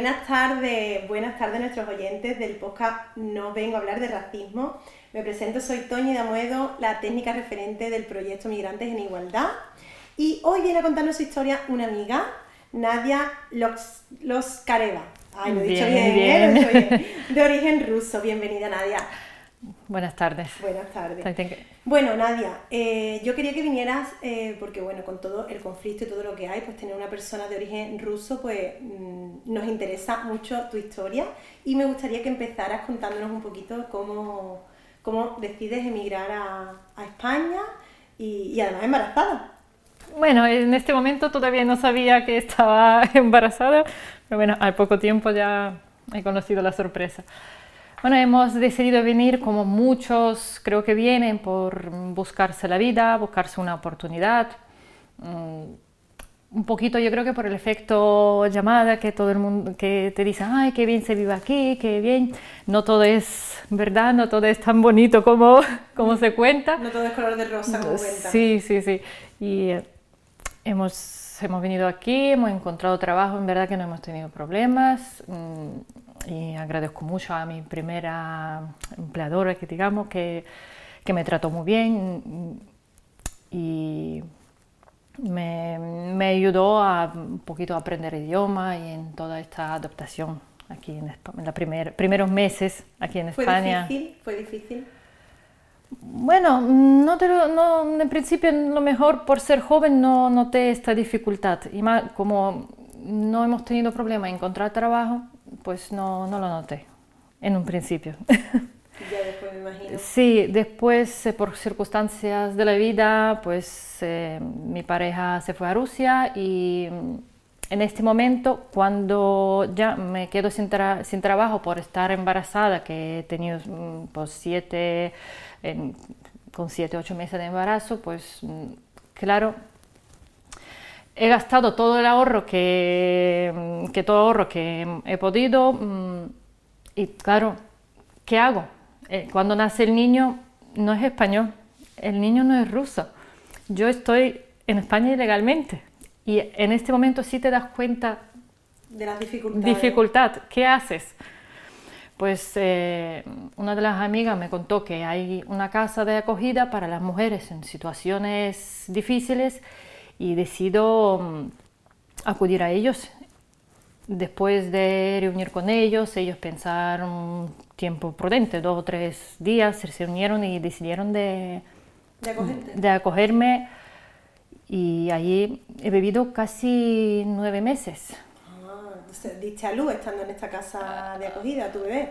Buenas tardes, buenas tardes a nuestros oyentes del podcast No vengo a hablar de racismo. Me presento, soy Toñi Damuedo, la técnica referente del proyecto Migrantes en Igualdad. Y hoy viene a contarnos su historia una amiga, Nadia Los, Los Careva. Ay, lo he dicho bien, ¿eh? Lo he dicho bien. De origen ruso. Bienvenida, Nadia. Buenas tardes. Buenas tardes. Bueno, Nadia, eh, yo quería que vinieras, eh, porque bueno, con todo el conflicto y todo lo que hay, pues tener una persona de origen ruso, pues mm, nos interesa mucho tu historia y me gustaría que empezaras contándonos un poquito cómo, cómo decides emigrar a, España y, y además embarazada. Bueno, en este momento todavía no sabía que estaba embarazada, pero bueno, al poco tiempo ya he conocido la sorpresa. Bueno, hemos decidido venir como muchos creo que vienen por buscarse la vida, buscarse una oportunidad. Mm, un poquito yo creo que por el efecto llamada que todo el mundo que te dice, ay, qué bien se vive aquí, qué bien. No todo es verdad, no todo es tan bonito como, como se cuenta. No todo es color de rosa como cuenta. Sí, sí, sí. Y eh, hemos, hemos venido aquí, hemos encontrado trabajo, en verdad que no hemos tenido problemas. Y agradezco mucho a mi primera empleadora, que digamos, que, que me trató muy bien y me, me, ayudó a un poquito a aprender idioma y en toda esta adaptación aquí en, en los primer, primeros meses aquí en España. ¿Fue difícil? ¿Fue difícil? Bueno, no, te no en principio lo mejor por ser joven no noté esta dificultad y más como no hemos tenido problema en encontrar trabajo, pues no, no lo noté en un principio. Ya después me imagino. Sí, después eh, por circunstancias de la vida, pues eh, mi pareja se fue a Rusia y mm, en este momento, cuando ya me quedo sin, sin trabajo por estar embarazada, que he tenido mm, pues, siete, con siete, ocho meses de embarazo, pues mm, claro, he gastado todo el ahorro que, que todo ahorro que he podido mm, y claro, ¿qué hago? Eh, cuando nace el niño no es español, el niño no es ruso. Yo estoy en España ilegalmente y en este momento sí te das cuenta de la dificultad. Dificultad, ¿qué haces? Pues eh, una de las amigas me contó que hay una casa de acogida para las mujeres en situaciones difíciles y decido mm, acudir a ellos. Después de reunir con ellos, ellos pensaron un tiempo prudente, dos o tres días, se reunieron y decidieron de, de, acogerme. Y allí he vivido casi nueve meses. Ah, ¿Diste a luz estando en esta casa de acogida a tu bebé?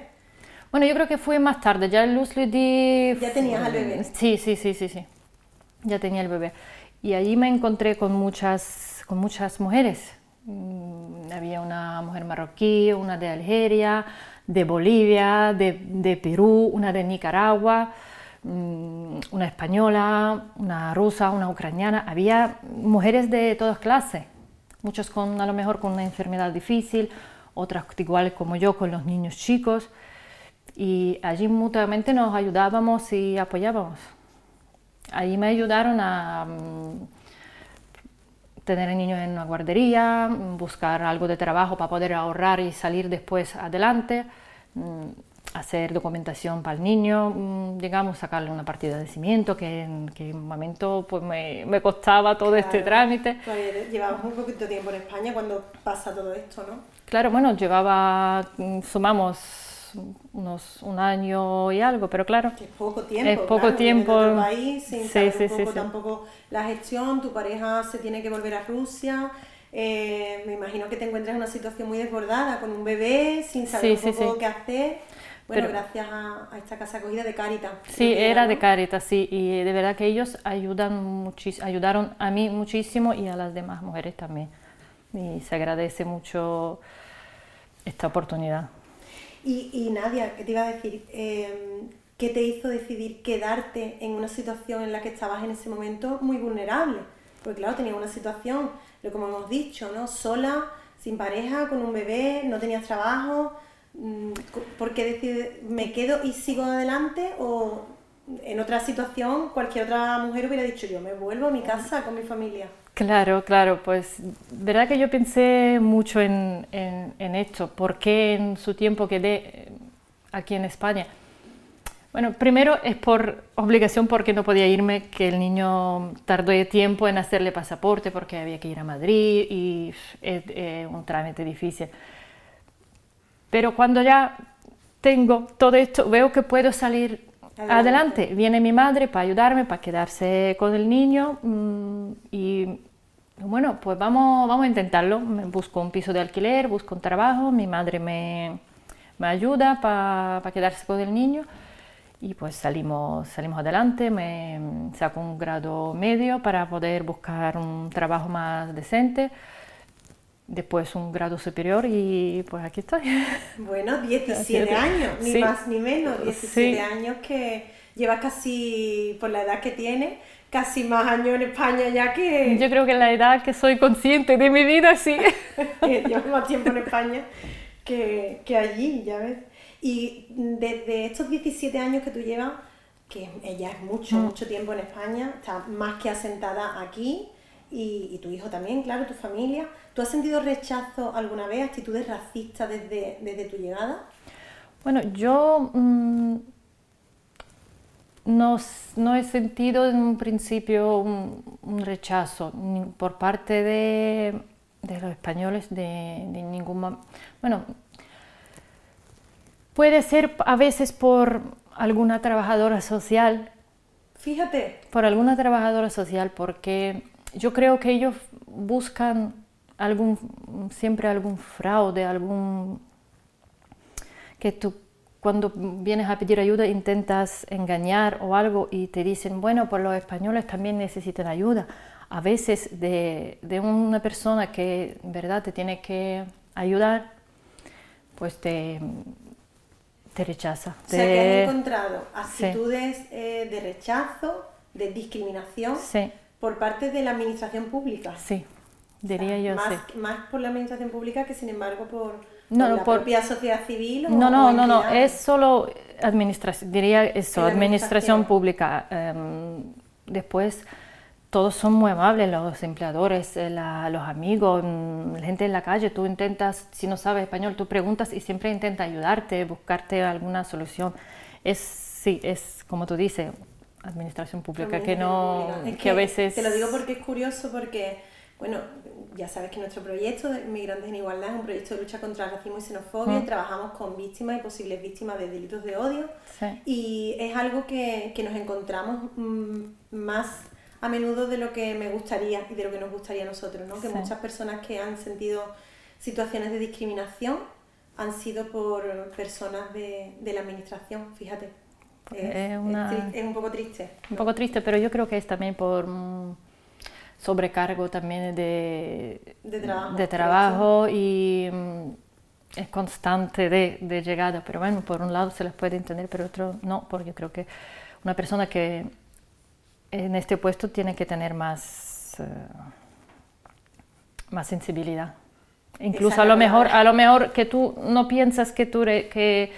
Bueno, yo creo que fue más tarde, ya luz le di... ¿Ya tenías al bebé? Sí, sí, sí, sí, sí. Ya tenía el bebé. Y allí me encontré con muchas, con muchas mujeres. Mm, había una mujer marroquí, una de Algeria, de Bolivia, de, de Perú, una de Nicaragua, mm, una española, una rusa, una ucraniana. Había mujeres de todas clases, muchos con a lo mejor con una enfermedad difícil, otras igual como yo con los niños chicos. Y allí mutuamente nos ayudábamos y apoyábamos. Ahí me ayudaron a mm, tener niños en una guardería, mm, buscar algo de trabajo para poder ahorrar y salir después adelante, mm, hacer documentación para el niño, digamos, sacarle una partida de nacimiento, que en, que un momento pues, me, me costaba todo este trámite. llevamos un poquito de tiempo en España cuando pasa todo esto, ¿no? Claro, bueno, llevaba, sumamos unos un año y algo, pero claro. Es poco tiempo. Es poco tiempo. En país, sin sí, sí, un poco tampoco la gestión, tu pareja se tiene que volver a Rusia. Eh, me imagino que te encuentras en una situación muy desbordada, con un bebé, sin saber un poco qué hacer. Bueno, gracias a, esta casa acogida de Caritas. Sí, era de Caritas, sí, y de verdad que ellos ayudan ayudaron a mí muchísimo y a las demás mujeres también. Y se agradece mucho esta oportunidad. Y, Nadia, ¿qué te iba a decir? Em, ¿Qué te hizo decidir quedarte en una situación en la que estabas en ese momento muy vulnerable? Porque claro, tenías una situación, como hemos dicho, ¿no? Sola, sin pareja, con un bebé, no tenías trabajo, Mm, ¿por qué decides, me quedo y sigo adelante? O en otra situación, cualquier otra mujer hubiera dicho yo, me vuelvo a mi casa con mi familia. Claro, claro, pues verdad que yo pensé mucho en, en, esto, ¿por qué en su tiempo quedé eh, aquí en España? Bueno, primero es por obligación porque no podía irme, que el niño tardó tiempo en hacerle pasaporte porque había que ir a Madrid y es un trámite difícil. Pero cuando ya tengo todo esto, veo que puedo salir adelante. Viene mi madre para ayudarme, para quedarse con el niño mm, y bueno, pues vamos, vamos a intentarlo. Busco un piso de alquiler, busco un trabajo, mi madre me, me ayuda para quedarse con el niño y pues salimos, salimos adelante, me saco un grado medio para poder buscar un trabajo más decente después un grado superior y pues aquí estoy. Bueno, 17 años, ni más ni menos, 17 años que llevas casi, por la edad que tienes, casi más años en España ya que... Yo creo que la edad que soy consciente de mi vida, sí. Llevas más tiempo en España que, que allí, ya ves. Y desde estos 17 años que tú llevas, que ella es mucho, mm. mucho tiempo en España, está más que asentada aquí, y, tu hijo también, claro, tu familia. ¿Tú has sentido rechazo alguna vez, actitudes racistas desde, desde tu llegada? Bueno, yo mm, no, no, he sentido en un principio un, rechazo por parte de, de, los españoles de, de ningún... Bueno, puede ser a veces por alguna trabajadora social. Fíjate. Por alguna trabajadora social, porque yo creo que ellos buscan algún, siempre algún fraude, algún que tú cuando vienes a pedir ayuda intentas engañar o algo y te dicen, bueno, pues los españoles también necesitan ayuda. A veces de, de una persona que en verdad te tiene que ayudar, pues te, te rechaza. O sea, que has encontrado actitudes eh, de rechazo, de discriminación. Sí por parte de la administración pública. Sí, diría yo más, sí. Más por la administración pública que sin embargo por, la propia sociedad civil. O, no, no, no, no, es solo administración, diría eso, administración, pública. Em, después todos son muy amables, los empleadores, eh, los amigos, mm, la gente en la calle, tú intentas, si no sabes español, tú preguntas y siempre intenta ayudarte, buscarte alguna solución. Es, sí, es como tú dices, administración pública, que no, que, a veces... Te lo digo porque es curioso, porque, bueno, ya sabes que nuestro proyecto de Migrantes en Igualdad es un proyecto de lucha contra el racismo y xenofobia, mm. trabajamos con víctimas y posibles víctimas de delitos de odio, y es algo que, que nos encontramos mm, más a menudo de lo que me gustaría y de lo que nos gustaría a nosotros, ¿no? Que muchas personas que han sentido situaciones de discriminación han sido por personas de, de la administración, fíjate. Es, un poco triste. Un poco triste, pero yo creo que es también por sobrecargo también de, de trabajo, y mm, es constante de, llegada. Pero bueno, por un lado se les puede entender, pero otro no, porque creo que una persona que en este puesto tiene que tener más, eh, más sensibilidad. Incluso a lo, mejor, a lo mejor que tú no piensas que tú... Que,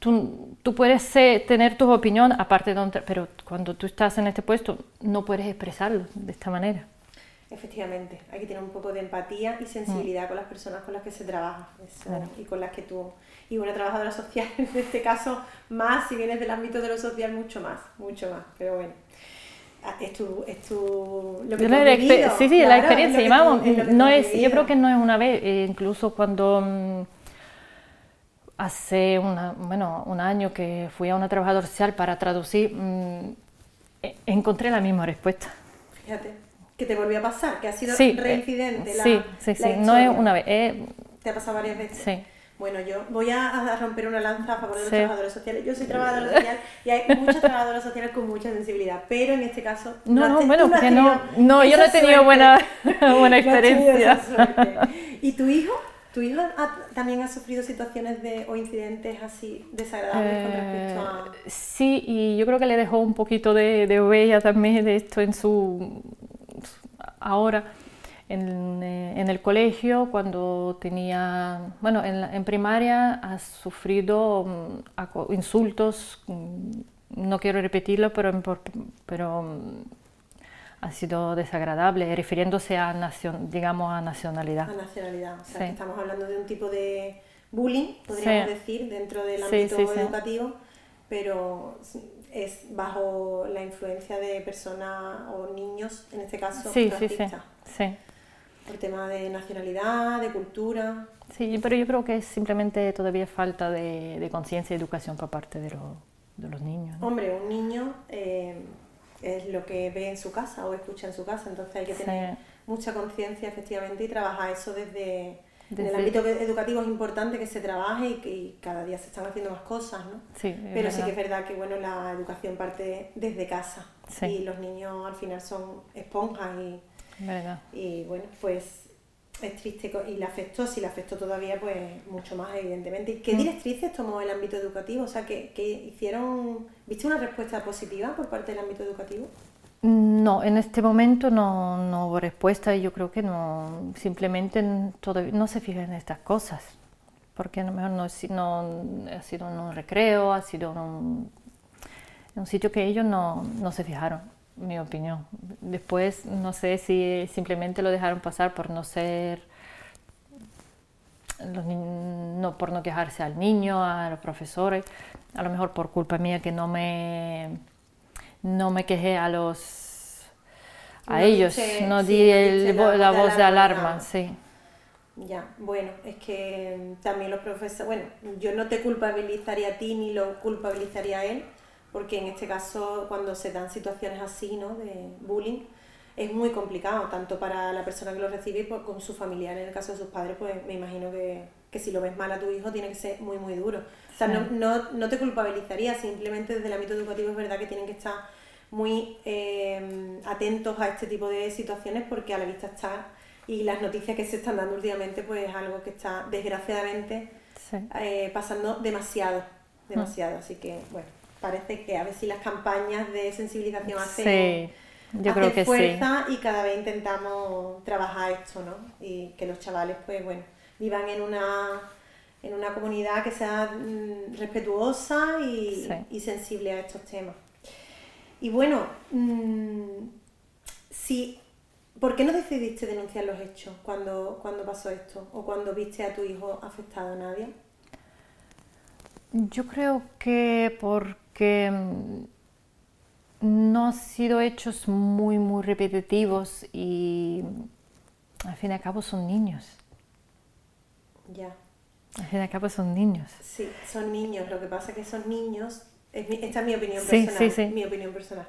tú, tú puedes tener tu opinión aparte de pero cuando tú estás en este puesto no puedes expresarlo de esta manera. Efectivamente, hay que tener un poco de empatía y sensibilidad mm. con las personas con las que se trabaja y con las que tú, y una trabajadora social en este caso más, si vienes del ámbito de lo social mucho más, mucho más, pero bueno. Ah, es tu, es tu lo que vivido, sí, sí, la experiencia, no es, yo creo que no es una vez, eh, incluso cuando mm, hace una, bueno, un año que fui a una trabajadora social para traducir, mm, e, encontré la misma respuesta. Fíjate. que te volvió a pasar, que ha sido Sí, eh, reincidente. la- sí, sí, la sí, no es una vez, es- ¿Te ha pasado varias veces? sí. Bueno, yo voy a, romper una lanza a favor de los Sí. trabajadores sociales. Yo soy trabajadora social y hay muchas trabajadoras sociales con mucha sensibilidad, pero en este caso... No, no, bueno, porque no, no, yo no he tenido buena, buena experiencia. ¿Y tu hijo? ¿Tu hijo ha- también ha sufrido situaciones de, o incidentes así desagradables con respecto a...? Eh, Sí, y yo creo que le dejó un poquito de, de huella también de esto en su ahora en, eh, en el colegio cuando tenía bueno en, en primaria ha sufrido mm, insultos mm, no quiero repetirlo pero pero mm, ha sido desagradable refiriéndose a nación digamos a nacionalidad a nacionalidad. O sea, Sí. que estamos hablando de un tipo de bullying, podríamos Sí. decir, dentro del ámbito sí, educativo, pero es bajo la influencia de personas o niños, en este caso, sí sí sí racistas, sí por tema de nacionalidad, de cultura. Sí, pero yo creo que es simplemente todavía falta de, de conciencia y educación por parte de, los- de los niños. ¿no? Hombre, un niño eh, es lo que ve en su casa o escucha en su casa, entonces hay que tener Sí. mucha conciencia efectivamente y trabajar eso desde... En el ámbito educativo es importante que se trabaje y que y cada día se están haciendo más cosas, ¿no? Sí, Pero sí que es verdad que bueno, la educación parte desde casa Sí. y los niños al final son esponjas y, y, bueno, pues es triste y le afectó, si le afectó todavía, pues mucho más evidentemente. ¿Y Mm. ¿Qué directrices tomó el ámbito educativo? O sea, que, que hicieron, ¿viste una respuesta positiva por parte del ámbito educativo? No, en este momento no, no hubo respuesta y yo creo que no, simplemente todavía no se fijan en estas cosas, porque a lo mejor no, ha sido en un recreo, ha sido en un, en un sitio que ellos no, no se fijaron, mi opinión. Después no sé si simplemente lo dejaron pasar por no ser, los ni- no, por no quejarse al niño, a los profesores, a lo mejor por culpa mía que no me no me quejé a los a No ellos, no sí, di el- la la, voz de alarma, alarma, sí. Ya, bueno, es que mm, también los profesores, bueno, yo no te culpabilizaría a ti ni lo culpabilizaría a él, porque en este caso cuando se dan situaciones así, ¿no? De bullying, es muy complicado, tanto para la persona que lo recibe por- con su familiar. En el caso de sus padres, pues me imagino que, que si lo ves mal a tu hijo tiene que ser muy, muy duro. O sea, no, no, no te culpabilizaría, simplemente desde el ámbito educativo es verdad que tienen que estar muy eh, atentos a este tipo de situaciones porque a la vista está y las noticias que se están dando últimamente pues es algo que está desgraciadamente Sí. eh, pasando demasiado, demasiado. Así que bueno, parece que a ver si las campañas de sensibilización hacen, Sí, yo hacen creo que sí. fuerza y cada vez intentamos trabajar esto, ¿no? Y que los chavales pues bueno, vivan en una en una comunidad que sea mm, respetuosa y, Sí. y sensible a estos temas. Y bueno, mm, si, ¿por qué no decidiste denunciar los hechos cuando, cuando pasó esto? ¿O cuando viste a tu hijo afectado, Nadia? Yo creo que porque mm, no han sido hechos muy, muy repetitivos y al fin y al cabo son niños. Ya. Al fin y al cabo son niños. Sí, son niños. Lo que pasa es que son niños. esta es mi opinión Sí, personal. sí, sí. Mi opinión personal.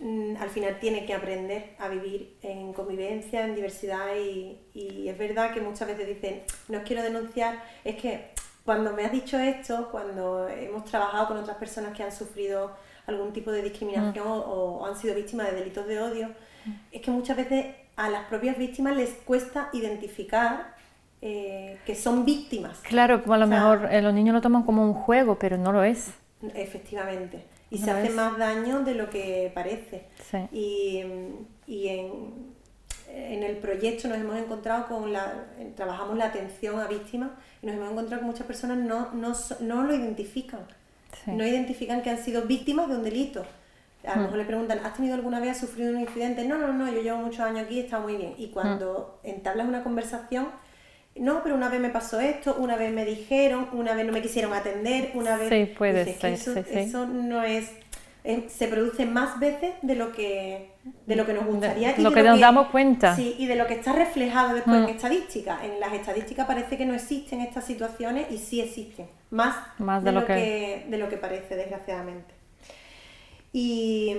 Mm, Al final tiene que aprender a vivir en convivencia, en diversidad y, y es verdad que muchas veces dicen, no quiero denunciar, es que cuando me has dicho esto, cuando hemos trabajado con otras personas que han sufrido algún tipo de discriminación Mm. o, o han sido víctimas de delitos de odio, es que muchas veces a las propias víctimas les cuesta identificar eh, que son víctimas. Claro, como a lo O sea, mejor eh, los niños lo toman como un juego, pero no lo es. Efectivamente. Y No se hace es. más daño de lo que parece. Sí. Y, y en, en el proyecto nos hemos encontrado con la. Trabajamos la atención a víctimas y nos hemos encontrado que muchas personas no, no, no lo identifican. Sí. No identifican que han sido víctimas de un delito. A lo mejor le preguntan, ¿has tenido alguna vez, has sufrido un incidente? No, no, no, yo llevo muchos años aquí, está muy bien. Y cuando entablas una conversación, no, pero una vez me pasó esto, una vez me dijeron, una vez no me quisieron atender, una vez... Sí, puede Dices ser, eso, sí, sí. eso no es, es- Se produce más veces de lo que, de lo que nos De- gustaría. y lo de que nos damos cuenta. Sí, y de lo que está reflejado después Mm. en estadísticas. En las estadísticas parece que no existen estas situaciones y sí existen. Más, Más de, de lo lo que... que- de lo que parece, desgraciadamente. Y,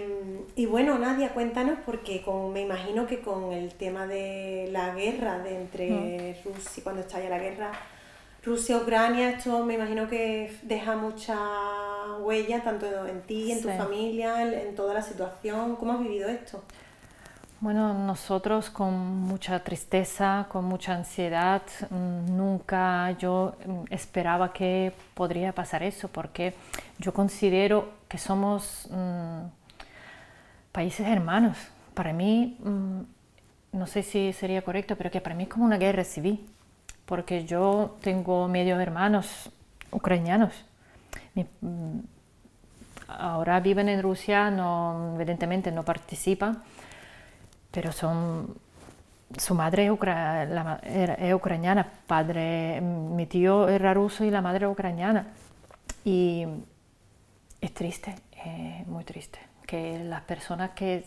y, bueno, Nadia, cuéntanos, porque con, me imagino que con el tema de la guerra de entre mm. Rusia, cuando estalla la guerra Rusia-Ucrania, esto me imagino que deja mucha huella tanto en ti, en tu familia, en, toda la situación. ¿Cómo has vivido esto? Bueno, nosotros con mucha tristeza, con mucha ansiedad, mm, nunca yo mm, esperaba que podría pasar eso, porque yo considero que somos mm, países hermanos. Para mí, no sé si sería correcto, pero que para mí es como una guerra civil porque yo tengo medio hermanos ucranianos. Mm, ahora viven en Rusia, no, evidentemente no participan, pero son su madre es, ucraniana, padre, mi tío era ruso y la madre ucraniana. Y es triste, muy triste, que las personas que,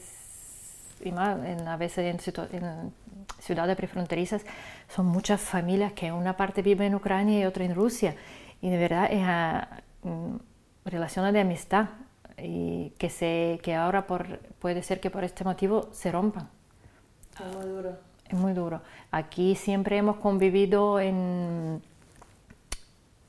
y más en, a veces en, en ciudades prefronterizas, son muchas familias que una parte vive en Ucrania y otra en Rusia. Y de verdad es mm, relaciones de amistad y que, se, que ahora por, puede ser que por este motivo se rompan. Es muy duro. Es muy duro. Aquí siempre hemos convivido en,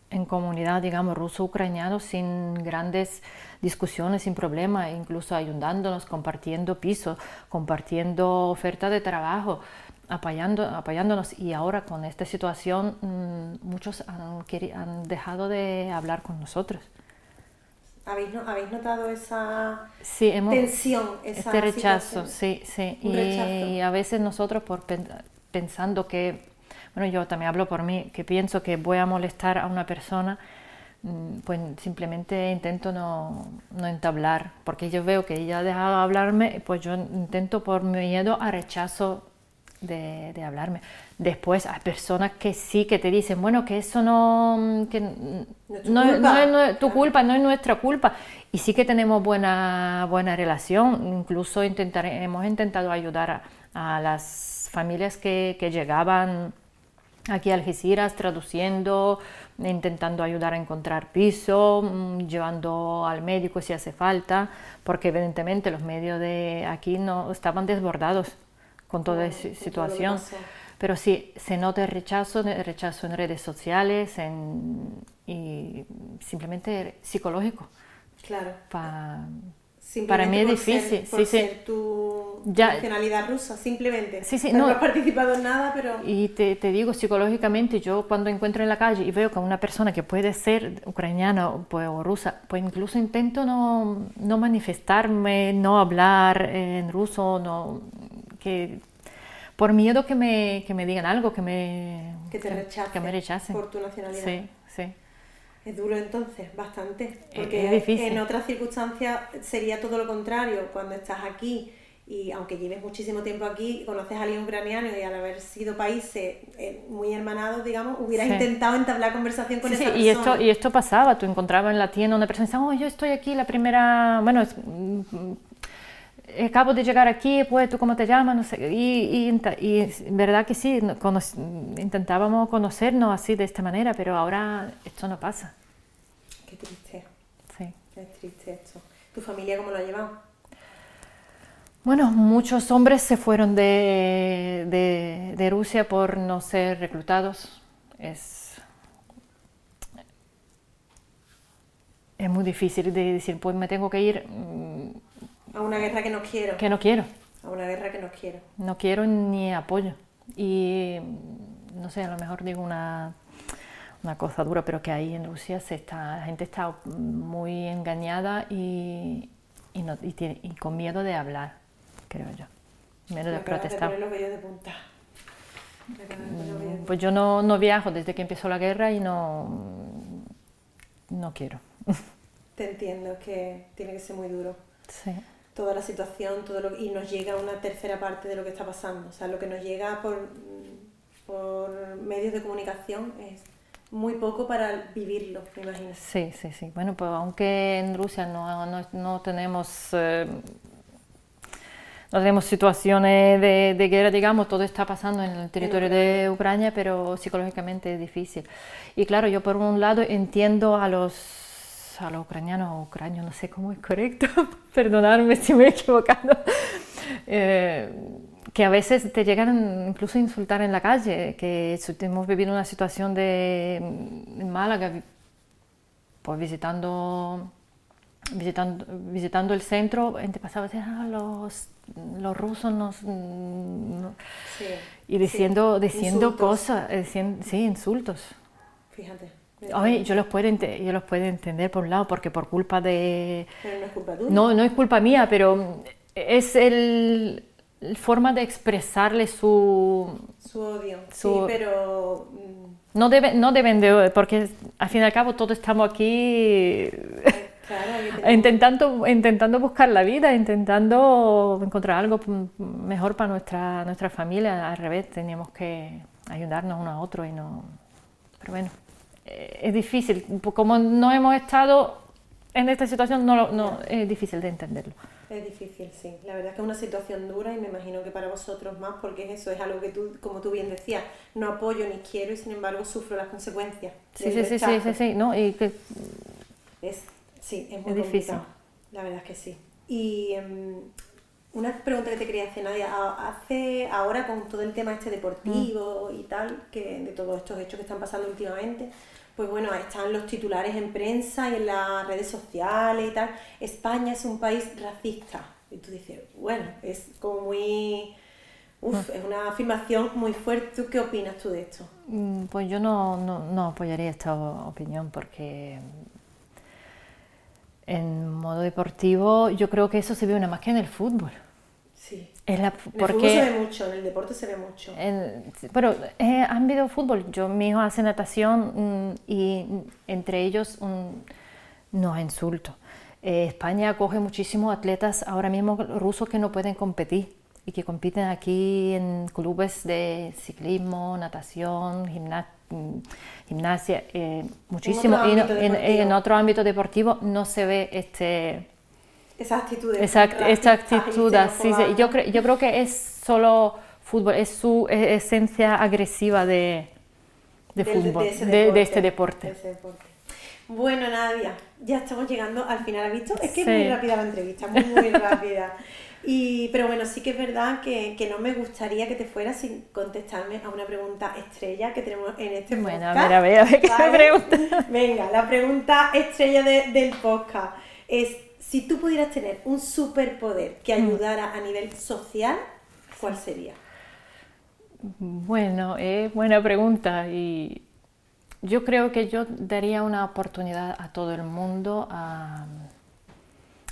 en comunidad, digamos, ruso-ucraniano sin grandes discusiones, sin problemas, incluso ayudándonos, compartiendo pisos, compartiendo ofertas de trabajo apoyando, apoyándonos y ahora con esta situación mm, muchos han, han, dejado de hablar con nosotros. ¿Habéis, notado esa hemos, tensión, este rechazo? Sí, sí. Y, a veces nosotros por pensando que, bueno, yo también hablo por mí, que pienso que voy a molestar a una persona, mm, pues simplemente intento no, no entablar, porque yo veo que ella ha dejado de hablarme, pues yo intento por miedo a rechazo de, hablarme. Después hay personas que sí que te dicen, bueno, que eso no, que no, es tu culpa, no es nuestra culpa. Y sí que tenemos buena, buena relación. Incluso intentar, hemos intentado ayudar a, las familias que, que, llegaban aquí a Algeciras traduciendo, intentando ayudar a encontrar piso, mm, llevando al médico si hace falta, porque evidentemente los medios de aquí no estaban desbordados con toda esa situación. Pero sí, se nota el rechazo, el rechazo en redes sociales y simplemente psicológico. Claro. para mí es difícil. por ser tu nacionalidad rusa, simplemente. Sí, sí, no, has participado en nada, pero... Y te, te, digo, psicológicamente, yo cuando encuentro en la calle y veo que una persona que puede ser ucraniana o, pues, o rusa, pues incluso intento no, no manifestarme, no hablar en ruso, no que por miedo que me, que me digan algo, que me, que te rechacen, que me rechacen. por tu nacionalidad. Sí, sí. Es duro entonces, bastante. Porque es difícil. en otras circunstancias sería todo lo contrario. Cuando estás aquí y aunque lleves muchísimo tiempo aquí, conoces a alguien ucraniano y al haber sido países eh, muy hermanados, digamos, hubieras intentado entablar conversación con esa persona. Y esto, y esto pasaba, tú encontrabas en la tienda una persona y decía, oh, yo estoy aquí la primera, bueno, acabo de llegar aquí, pues tú cómo te llamas, no sé, y, y, verdad que sí, intentábamos conocernos así de esta manera, pero ahora esto no pasa. Qué triste. Sí. Qué triste esto. ¿Tu familia cómo lo ha llevado? Bueno, muchos hombres se fueron de, de, de Rusia por no ser reclutados. Es, es muy difícil de decir, pues me tengo que ir a una guerra que no quiero. Que no quiero. A una guerra que no quiero. No quiero ni apoyo. Y no sé, a lo mejor digo una, una cosa dura, pero que ahí en Rusia se está, la gente está muy engañada y, y, no, y, tiene, y con miedo de hablar, creo yo. Miedo de protestar. De de punta. Mm, pues yo no, no viajo desde que empezó la guerra y no, no quiero. Te entiendo, que tiene que ser muy duro. Sí toda la situación todo lo, y nos llega una tercera parte de lo que está pasando. O sea, lo que nos llega por, por medios de comunicación es muy poco para vivirlo, me imagino. Sí, sí, sí. Bueno, pues aunque en Rusia no, no, no tenemos... Eh, no tenemos situaciones de, de, guerra, digamos, todo está pasando en el territorio de Ucrania, pero psicológicamente es difícil. Y claro, yo por un lado entiendo a los a los ucranianos o ucranios, no sé cómo es correcto, perdonadme si me he equivocado, eh, que a veces te llegan incluso a insultar en la calle, que hemos vivido una situación de, en Málaga, pues visitando, visitando, visitando el centro, gente pasaba ah, los, los rusos nos... y diciendo, diciendo cosas, diciendo, sí, insultos. Fíjate. Yo los, puedo yo los puedo entender por un lado, porque por culpa de... Pero no es culpa tuya. No, no es culpa mía, pero es el, forma de expresarle su... Su odio, sí, pero... Mm, no, debe, no deben de... porque al fin y al cabo todos estamos aquí intentando, intentando buscar la vida, intentando encontrar algo mejor para nuestra, nuestra familia. Al revés, teníamos que ayudarnos uno a otro y no... Pero bueno, es difícil. Como no hemos estado en esta situación, no, no, es difícil de entenderlo. Es difícil, sí. La verdad es que es una situación dura y me imagino que para vosotros más, porque es eso, es algo que tú, como tú bien decías, no apoyo ni quiero y sin embargo sufro las consecuencias. Sí, sí, sí, sí, sí, ¿no? Y que... Es, sí, es muy difícil. La verdad es que sí. Y em, una pregunta que te quería hacer, Nadia, hace ahora con todo el tema este deportivo y tal, que de todos estos hechos que están pasando últimamente, pues bueno, están los titulares en prensa y en las redes sociales y tal. España es un país racista. Y tú dices, bueno, es como muy... Uf, mm. es una afirmación muy fuerte. qué opinas tú de esto? Mm, pues yo no, no, apoyaría esta opinión porque en modo deportivo yo creo que eso se ve una más que en el fútbol. Sí. Es la, porque, en el se ve mucho, en el deporte se ve mucho. pero eh, han habido fútbol. Yo, mi hijo hace natación mm, y entre ellos no insulto. Eh, España acoge muchísimos atletas ahora mismo rusos que no pueden competir y que compiten aquí en clubes de ciclismo, natación, mm, gimnasia, eh, muchísimo. y en, otro ámbito deportivo no se ve este esa actitud. Esa, actitud, sí, Yo, creo, yo creo que es solo fútbol, es su esencia agresiva de, de fútbol, de, este deporte. Bueno, Nadia, ya estamos llegando al final. ¿Has visto? Es que es muy rápida la entrevista, muy, muy rápida. Y, pero bueno, sí que es verdad que, que, no me gustaría que te fueras sin contestarme a una pregunta estrella que tenemos en este podcast. Bueno, a ver, a ver, qué pregunta. Venga, la pregunta estrella del podcast es si tú pudieras tener un superpoder que mm. ayudara a nivel social, ¿cuál sería? Bueno, es buena pregunta y yo creo que yo daría una oportunidad a todo el mundo a,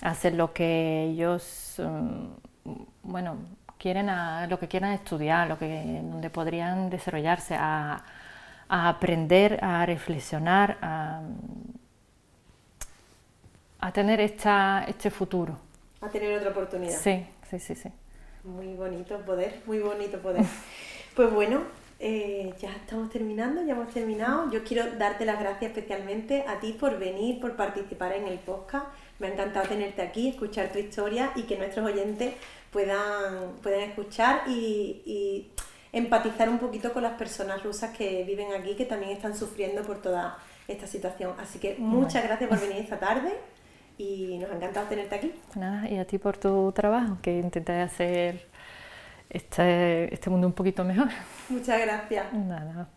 hacer lo que ellos, mm, bueno, quieren, lo que quieran estudiar, lo que, donde podrían desarrollarse, a, a aprender, a reflexionar, a a tener esta, este futuro. A tener otra oportunidad. Sí, sí, sí, sí. Muy bonito poder, muy bonito poder. pues bueno, eh, ya estamos terminando, ya hemos terminado. Yo quiero darte las gracias especialmente a ti por venir, por participar en el podcast. Me ha encantado tenerte aquí, escuchar tu historia y que nuestros oyentes puedan, puedan escuchar y, y empatizar un poquito con las personas rusas que viven aquí, que también están sufriendo por toda esta situación. Así que muchas gracias por venir esta tarde y nos ha encantado tenerte aquí. Nada, y a ti por tu trabajo, que intenté hacer este, este mundo un poquito mejor. Muchas gracias. Nada.